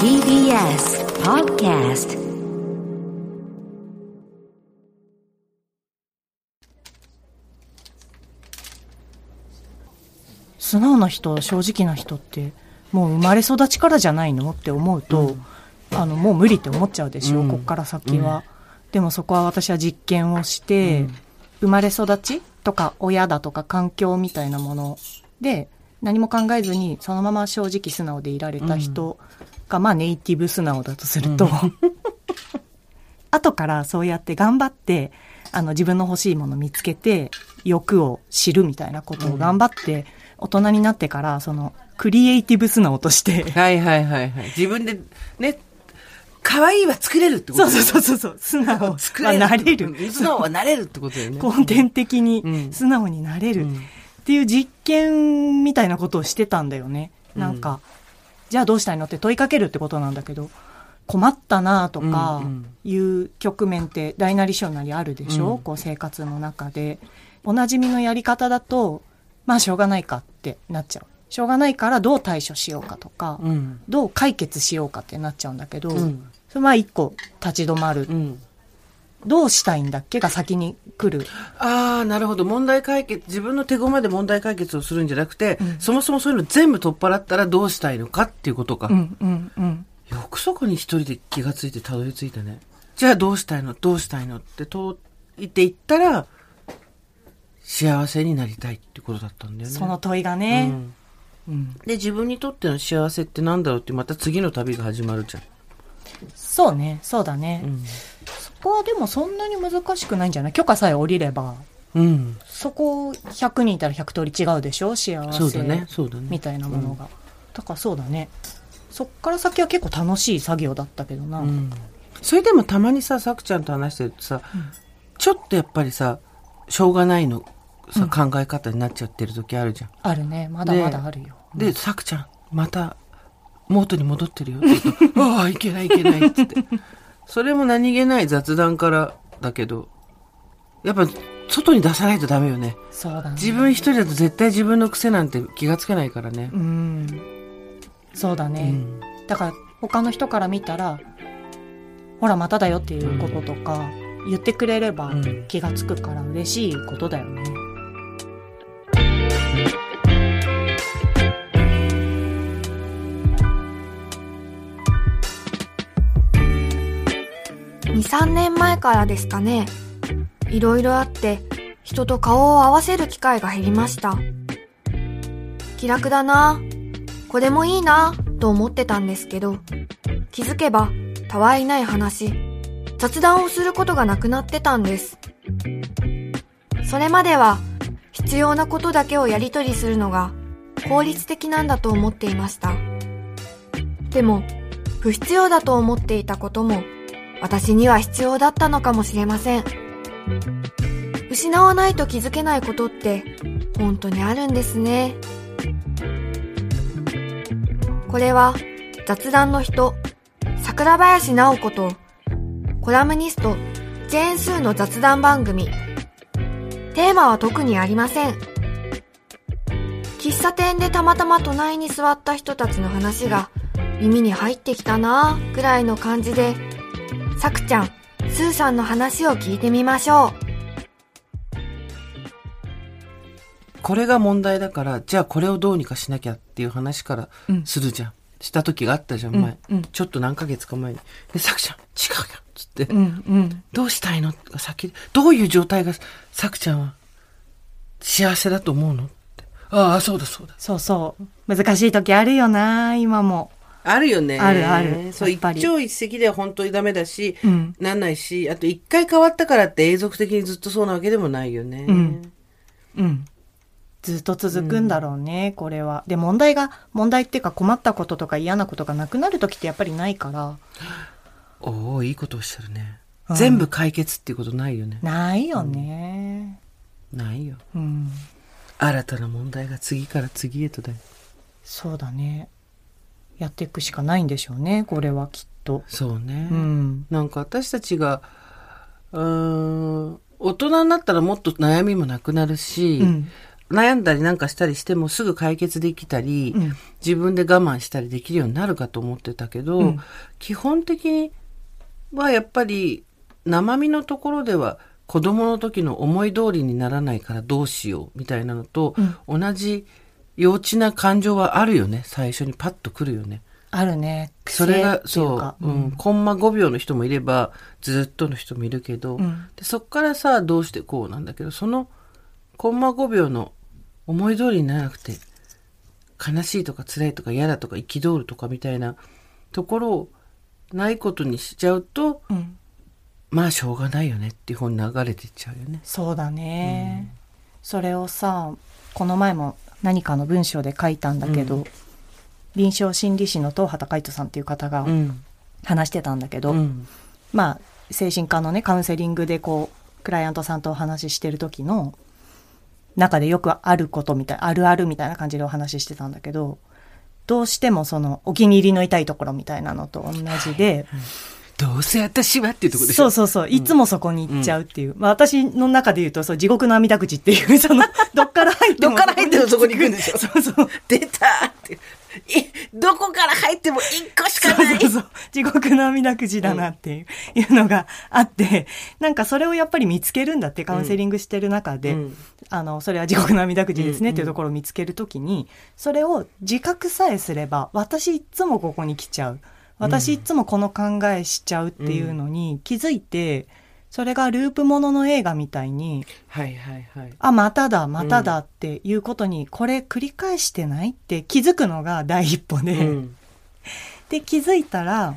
TBS Podcast 素直な人正直な人ってもう生まれ育ちからじゃないのって思うと、あのもう無理って思っちゃうでしょ、うん。こっから先は、でもそこは私は実験をして、生まれ育ちとか親だとか環境みたいなもので何も考えずにそのまま正直素直でいられた人が、まあネイティブ素直だとすると、後からそうやって頑張ってあの自分の欲しいもの見つけて欲を知るみたいなことを頑張って、大人になってからそのクリエイティブ素直として。はいはいはいはい。自分でね、可愛いは作れるってことそうそうそうそう素直は作れる。なれる。素直はなれるってことだよね。根底的にうん。素直になれる。うんっていう実験みたいなことをしてたんだよね。なんか、じゃあどうしたいのって問いかけるってことなんだけど、困ったなとかうんいう局面って大なり小なりあるでしょ、うんこう生活の中で。おなじみのやり方だと、まあしょうがないかってなっちゃう。しょうがないからどう対処しようかとか、うん。どう解決しようかってなっちゃうんだけど、うんそれまあ一個立ち止まる。うん。どうしたいんだっけが先に来る？ああ、なるほど。問題解決、自分の手駒で問題解決をするんじゃなくて、うんそもそもそういうの全部取っ払ったらどうしたいのかっていうことか。うんうんうん。よくそこに一人で気がついてたどり着いたね。じゃあどうしたいの？どうしたいの？って問いていったら、幸せになりたいってことだったんだよね。その問いがうね。んうんで、自分にとっての幸せってなんだろうってまた次の旅が始まるじゃん。そうね、そうだね。うん。そこはでもそんなに難しくないんじゃない？許可さえ下りれば。うん。そこ100人いたら100通り違うでしょ？幸そうだねせ。そうだね。みたいなものが。だからそうだね。そっから先は結構楽しい作業だったけどな。うん。それでもたまにさ、さくちゃんと話してるとさ、ちょっとやっぱりさ、しょうがないのさ、考え方になっちゃってる時あるじゃん。あるね。まだまだあるよ。で、さくちゃん、また、元に戻ってるよって言うと、ああ、いけないいけないっつって。それも何気ない雑談からだけど、やっぱ、外に出さないとダメよね。そうだね。自分一人だと絶対自分の癖なんて気がつけないからねう。ん。そうだね。うんだから他の人から見たら、ほらまただよっていうこととか、言ってくれればうん気がつくから嬉しいことだよね。2、23年前からですかね。いろいろあって、人と顔を合わせる機会が減りました。気楽だな、これもいいな、と思ってたんですけど、気づけば、たわいない話、雑談をすることがなくなってたんです。それまでは、必要なことだけをやり取りするのが、効率的なんだと思っていました。でも、不必要だと思っていたことも、私には必要だったのかもしれません。失わないと気づけないことって本当にあるんですね。これは雑談の人、桜林直子とコラムニスト、ジェーンスーの雑談番組。テーマは特にありません。喫茶店でたまたま隣に座った人たちの話が耳に入ってきたなぁぐらいの感じでさくちゃん、スーさんの話を聞いてみましょう。これが問題だから、じゃあこれをどうにかしなきゃっていう話からうんするじゃん。した時があったじゃん、うん前。うんちょっと何ヶ月か前に。で、さくちゃん、違うよつって、うんうん。どうしたいの？が先、どういう状態が、さくちゃんは幸せだと思うの？って。ああ、そうだそうだ。そうそう。難しい時あるよな、今も。あるよね。あるあるそう、一朝一夕では本当にダメだし、うんなんないし、あと一回変わったからって永続的にずっとそうなわけでもないよね。うんうん。ずっと続くんだろうね、これは。で、問題が、問題っていうか困ったこととか嫌なことがなくなる時ってやっぱりないから。おおいいことをおっしゃるね。うん全部解決っていうことないよね。ないよね。ないよ。うん。新たな問題が次から次へとだよ。そうだね。やっていくしかないんでしょうね、これはきっと。そうね。うん。なんか私たちが、うーん、大人になったらもっと悩みもなくなるし、うん。悩んだりなんかしたりしてもすぐ解決できたり、うん自分で我慢したりできるようになるかと思ってたけど、うん基本的にはやっぱり生身のところでは子供の時の思い通りにならないからどうしようみたいなのと、同じ幼稚な感情はあるよね。最初にパッと来るよね。あるね。それが、そう、うん、コンマ5秒の人もいれば、ずっとの人もいるけど、うんでそっからさ、どうしてこうなんだけど、その、コンマ5秒の思い通りにならなくて、悲しいとか辛いとか嫌だとか憤るとかみたいなところをないことにしちゃうと、うん。まあしょうがないよねっていう方に流れていっちゃうよね。そうだね、それをさこの前も何かの文章で書いたんだけど、うん臨床心理士の東畑海人さんっていう方がうん。話してたんだけど、うん。まあ精神科のねカウンセリングでこうクライアントさんとお話ししてる時の中でよくあることみたいあるあるみたいな感じでお話ししてたんだけどどうしてもそのお気に入りの痛いところみたいなのと同じで、どうせ私はっていうところでそうそうそう。いつもそこに行っちゃうっていう。まあ私の中で言うと、そう、地獄の涙口っていう、その、どっから入っても。どっから入ってもそこに行くんでしょ？そうそう。出たって。いどこから入っても一個しかないそうそう。地獄の涙口だなっていう,、いうのがあって、なんかそれをやっぱり見つけるんだって、カウンセリングしてる中で、うんあの、それは地獄の涙口ですねっていうところを見つけるときに、それを自覚さえすれば、私いつもここに来ちゃう。私いつもこの考えしちゃうっていうのに気づいて、それがループものの映画みたいに、はいはいはい。あ、まただ、まただっていうことに、これ繰り返してないって気づくのが第一歩で、うんで、気づいたら、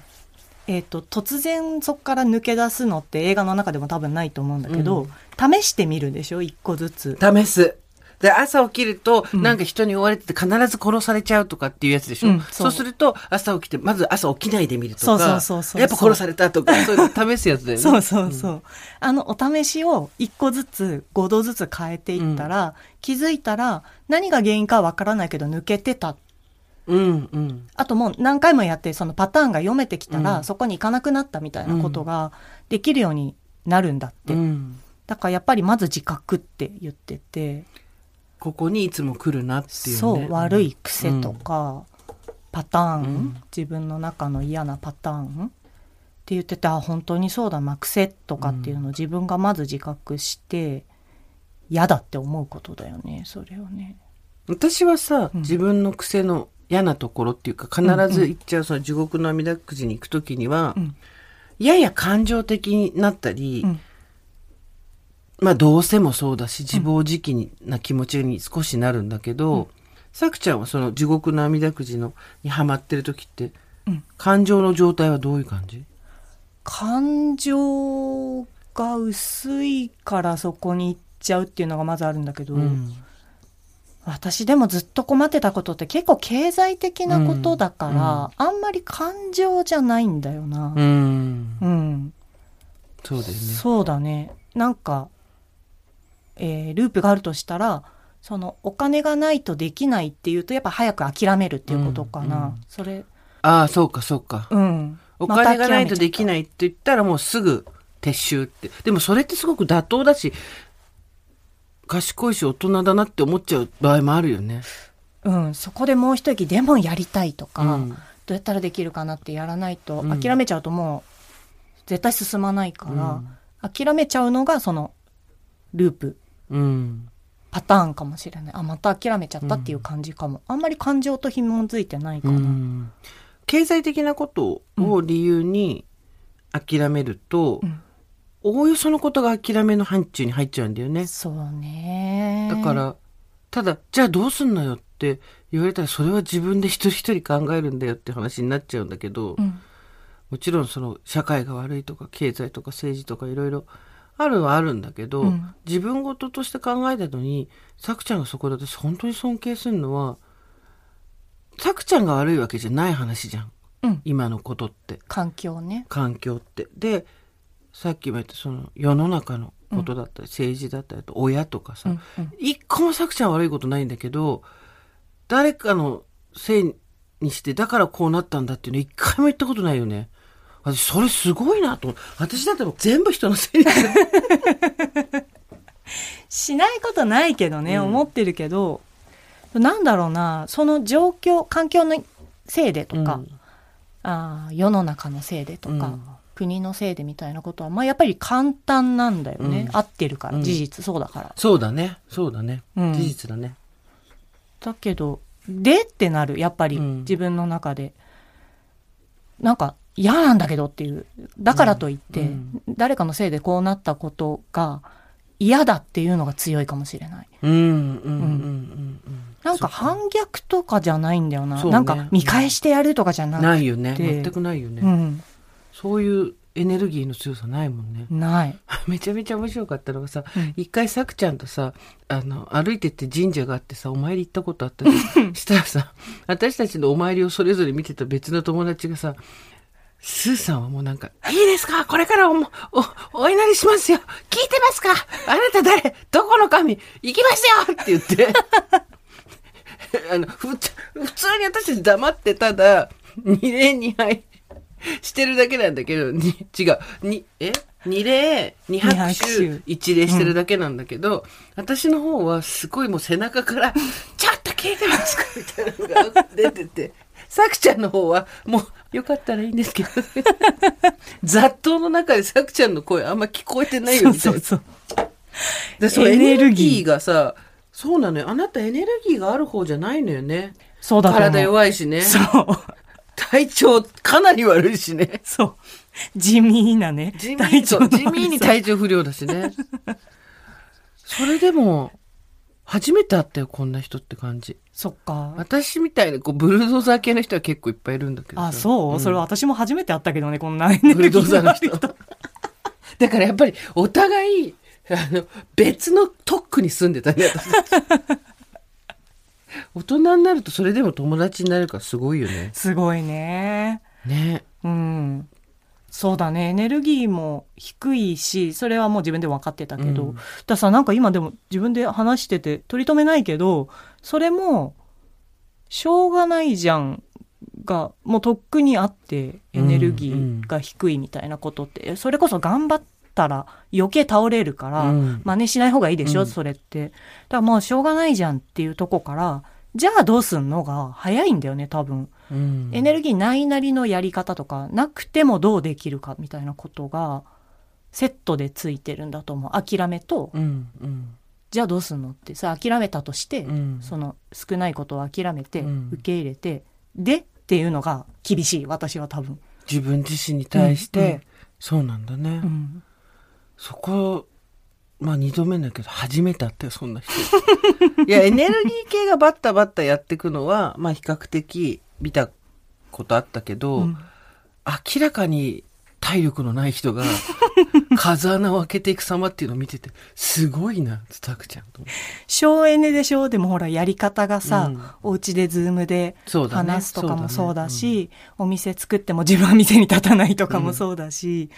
えっ、と、突然そこから抜け出すのって映画の中でも多分ないと思うんだけど、試してみるでしょ？一個ずつ。試す。で、朝起きると、うんなんか人に追われてて必ず殺されちゃうとかっていうやつでしょ、うんそそううすると、朝起きて、まず朝起きないでみるとか、そうそうそうそうやっぱ殺されたとか、そういうの試すやつだよね。そうそうそう。あの、お試しを一個ずつ、5度ずつ変えていったら、気づいたら、何が原因かわからないけど抜けてた。うんうん。あともう何回もやって、そのパターンが読めてきたら、うんそこに行かなくなったみたいなことができるようになるんだって。うん。だからやっぱりまず自覚って言ってて、ここにいつも来るなっていうね。そう、悪い癖とか、パターン、うん。自分の中の嫌なパターンって言ってて、あ、本当にそうだな、癖とかっていうのを自分がまず自覚して、嫌だって思うことだよね、それをね。私はさ、うん。自分の癖の嫌なところっていうか、必ず行っちゃう、その地獄の涙くじに行くときには、うん。やや感情的になったり、うんまあどうせもそうだし、自暴自棄な気持ちに少しなるんだけど、さくちゃんはその地獄の涙くじのにハマってる時って、うん感情の状態はどういう感じ？感情が薄いからそこに行っちゃうっていうのがまずあるんだけど、うん私でもずっと困ってたことって結構経済的なことだから、あんまり感情じゃないんだよな。うん。うん。そうだよね。そうだね。なんか、えーループがあるとしたら、そのお金がないとできないっていうとやっぱ早く諦めるっていうことかな。うんうんそれ、ああ、そうかそうか。うん。お金がないとでい。きないって言ったらもうすぐ撤収って。でもそれってすごく妥当だし、賢いし大人だなって思っちゃう場合もあるよね。うん。そこでもう一息でもやりたいとか、うんどうやったらできるかなってやらないと、うん諦めちゃうともう絶対進まないから、諦めちゃうのがそのループうん。パターンかもしれない。あまた諦めちゃったっていう感じかも、あんまり感情と紐づいてないかうな、ん。経済的なことを理由に諦めると、うん。おおよそのことが諦めの範疇に入っちゃうんだよね。そうね。だから、ただ、じゃあどうすんのよって言われたら、それは自分で一人一人考えるんだよって話になっちゃうんだけど、うん。もちろんその社会が悪いとか経済とか政治とかいろいろあるはあるんだけど、うん。自分事として考えたのにさくちゃんがそこで私本当に尊敬するのはさくちゃんが悪いわけじゃない話じゃん。うん。今のことって。環境ね。環境って。でさっきも言ったその世の中のことだったり、政治だったりあと親とかさ、うんうん。一個もさくちゃん悪いことないんだけど誰かのせいにしてだからこうなったんだっていうの一回も言ったことないよね。私それすごいなと。私だってもう全部人のせい。しないことないけどね、うん思ってるけど、なんだろうな、その状況、環境のせいでとか、あー世の中のせいでとか、うん国のせいでみたいなことは、まあやっぱり簡単なんだよね。うん合ってるから、うん事実そうだから。そうだね。そうだね。うん事実だね。だけど、でってなる、やっぱり、うん自分の中で。なんか、嫌なんだけどっていう。だからといって、うん誰かのせいでこうなったことが嫌だっていうのが強いかもしれない。うん、うん、うん、うん。なんか反逆とかじゃないんだよな。ねなんか見返してやるとかじゃなくて。ないよね。で全くないよね。うん。そういうエネルギーの強さないもんね。ない。めちゃめちゃ面白かったのがさ、うん一回さくちゃんとさ、あの、歩いてって神社があってさ、お参り行ったことあったじゃんしたらさ、私たちのお参りをそれぞれ見てた別の友達がさ、スーさんはもうなんか、いいですか？これからおも、お、お祈りしますよ。聞いてますか？あなた誰？どこの神？行きますよって言って、あの、ふつ、普通に私黙ってただ、二礼二拝してるだけなんだけど、に、違う、に、え？二礼、二拍手、一礼してるだけなんだけど、私の方はすごいもう背中から、ちょっと聞いてますか？みたいなのが出てて、さくちゃんの方は、もう、よかったらいいんですけど、雑踏の中でさくちゃんの声あんま聞こえてないよみたいな。そう。でそうエエネネルギーーがさ、そうなのよ。あなたエネルギーがある方じゃないのよね。そうだ。体弱いしね。そう。体調かなり悪いしね。そう。地味なね。地体味地味に体調不良だしね。それでも、初めて会ったよ、こんな人って感じ。そっか。私みたいな、こう、ブルドーザー系の人は結構いっぱいいるんだけどさ。あ、そう、んそれ私も初めて会ったけどね、こんなブルドーザーの人。だからやっぱり、お互い、あの、別の特区に住んでたね、大人になるとそれでも友達になるからすごいよね。すごいね。ね。うん。そうだね。エネルギーも低いし、それはもう自分で分かってたけど。うんだからさ、なんか今でも自分で話してて取り留めないけど、それも、しょうがないじゃんが、もうとっくにあって、エネルギーが低いみたいなことって、それこそ頑張ったら余計倒れるから、うん真似しない方がいいでしょ、うんそれって。だからもうしょうがないじゃんっていうとこから、じゃあどうすんのが早いんだよね、多分。うんエネルギーないなりのやり方とか、なくてもどうできるかみたいなことが、セットでついてるんだと思う。諦めと、うん、うん。じゃあどうすんのってさ、諦めたとして、うんその少ないことを諦めて、うん受け入れて、でっていうのが厳しい、私は多分。自分自身に対して、そうなんだね。うん。そこ、まあ二度目だけど、初めて会ったよ、そんな人。いや、エネルギー系がバッタバッタやっていくのは、まあ比較的見たことあったけど、うん。明らかに体力のない人が、風穴を開けていく様っていうのを見てて、すごいな、スタクちゃんと。省エネでしょ？でもほら、やり方がさ、うん。お家でズームで話すとかもそそううだだねし、お店作っても自分は店に立たないとかもそうだし、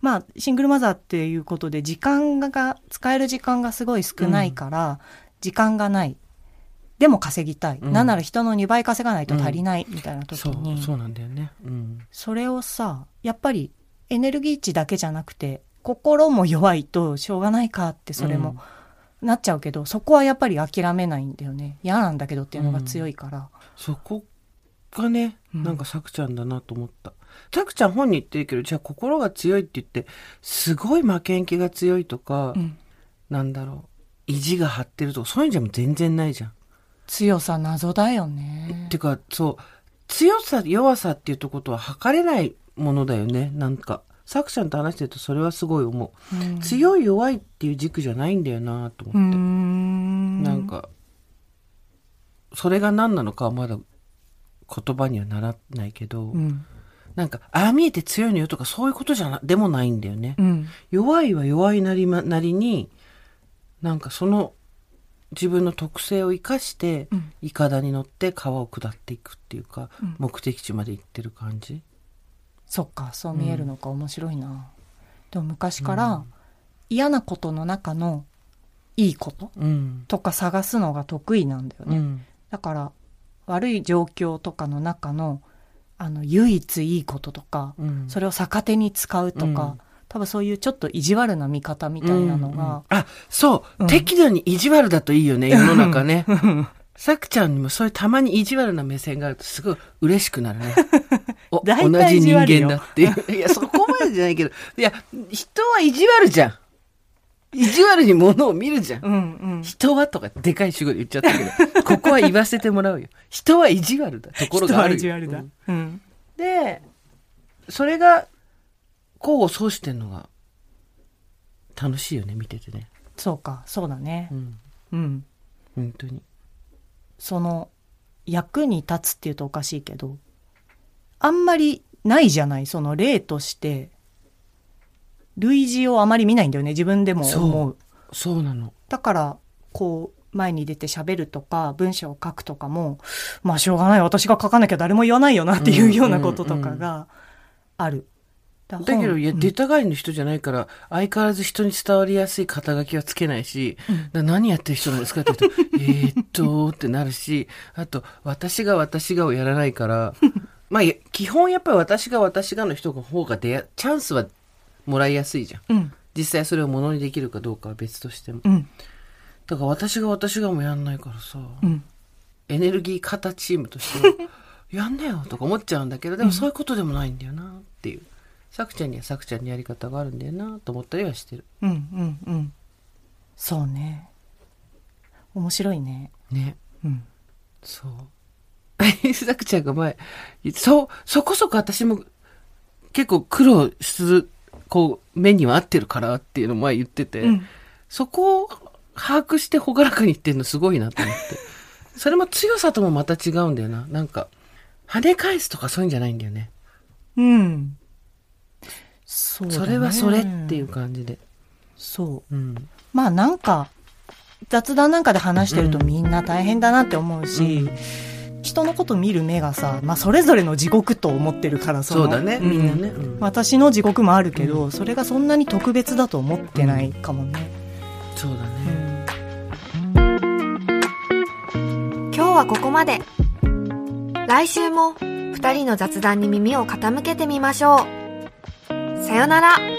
まあ、シングルマザーっていうことで、時間が、使える時間がすごい少ないから、時間がない。でも稼ぎたい。うんなんなら人の2倍稼がないと足りないみたいな時そうに、、そうなんだよね。うん。それをさ、やっぱりエネルギー値だけじゃなくて、心も弱いとしょうがないかってそれもなっちゃうけど、そこはやっぱり諦めないんだよね。嫌なんだけどっていうのが強いから。そこがね、うんなんかさくちゃんだなと思った。さくちゃん本人言ってるけど、じゃあ心が強いって言って、すごい負けん気が強いとか、うんなんだろう、意地が張ってるとか、そういうんじゃ全然ないじゃん。強さ謎だよね。てか、そう、強さ、弱さっていうとことは測れないものだよね、なんか。さくちゃんと話してるとそれはすごい思う。うん強い弱いっていう軸じゃないんだよなと思って。ん。なんか、それが何なのかはまだ言葉にはならないけど、うん。なんか、ああ見えて強いのよとかそういうことじゃな、でもないんだよね。うん。弱いは弱いなりま、なりに、なんかその自分の特性を生かして、うんイカダに乗って川を下っていくっていうか、うん目的地まで行ってる感じ。そっか、そう見えるのか面白いな。でも昔から嫌なことの中のいいことうん。とか探すのが得意なんだよね。うん。だから悪い状況とかの中のあの唯一いいこととか、うん。それを逆手に使うとか、多分そういうちょっと意地悪な見方みたいなのが、あ、そう、うん適度に意地悪だといいよね、世の中ね。さくちゃんにもそういうたまに意地悪な目線があるとすごい嬉しくなるね。お同じ人間だっていう。いや、そこまでじゃないけど。いや、人は意地悪じゃん。意地悪に物を見るじゃん。うんうん。人はとかでかい主語で言っちゃったけど、ここは言わせてもらうよ。人は意地悪だ。ところ人はがあるよ。意地悪だ。うんうん。で、それが、交互相してんのが、楽しいよね、見ててね。そうか、そうだねう。ん。うん。本当に。その、役に立つっていうとおかしいけど、あんまりないじゃない？その例として、類似をあまり見ないんだよね、自分でも思う。そうなの。だから、こう、前に出て喋るとか、文章を書くとかも、まあしょうがない、私が書かなきゃ誰も言わないよなっていうようなこととかがある。だだけど、いや、うん出たがりの人じゃないから、相変わらず人に伝わりやすい肩書きはつけないし、な何やってる人なんですかって言うと、えーっと、ってなるし、あと、私が私がをやらないから、まあ、基本やっぱり私が私がの人の方が出や、チャンスはもらいやすいじゃん。うん、実際それをものにできるかどうかは別としても。うん、だから私が私がもやんないからさ、うん。エネルギー型チームとしては、やんねよとか思っちゃうんだけど、でもそういうことでもないんだよなっていう。さくちゃんにはさくちゃんのやり方があるんだよなと思ったりはしてる。うん、うん、うん。そうね。面白いね。ね。うん。そう。さくちゃんが前、そう、そこそこ私も結構苦労する、こう、目には合ってるからっていうのを前言ってて、うんそこを把握して朗らかに言ってるのすごいなと思って。それも強さともまた違うんだよな。なんか、跳ね返すとかそういうんじゃないんだよね。うん。そうだねそれはそれっていう感じで。そう。うん。まあなんか、雑談なんかで話してるとみんな大変だなって思うし、人のこと見る目がさ、まあそれぞれの地獄と思ってるからのそうだね、んみんなね。うん私の地獄もあるけど、それがそんなに特別だと思ってないかもね。そうだうね。ん。今日はここまで。来週も二人の雑談に耳を傾けてみましょう。さよなら。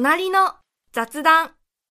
隣の雑談。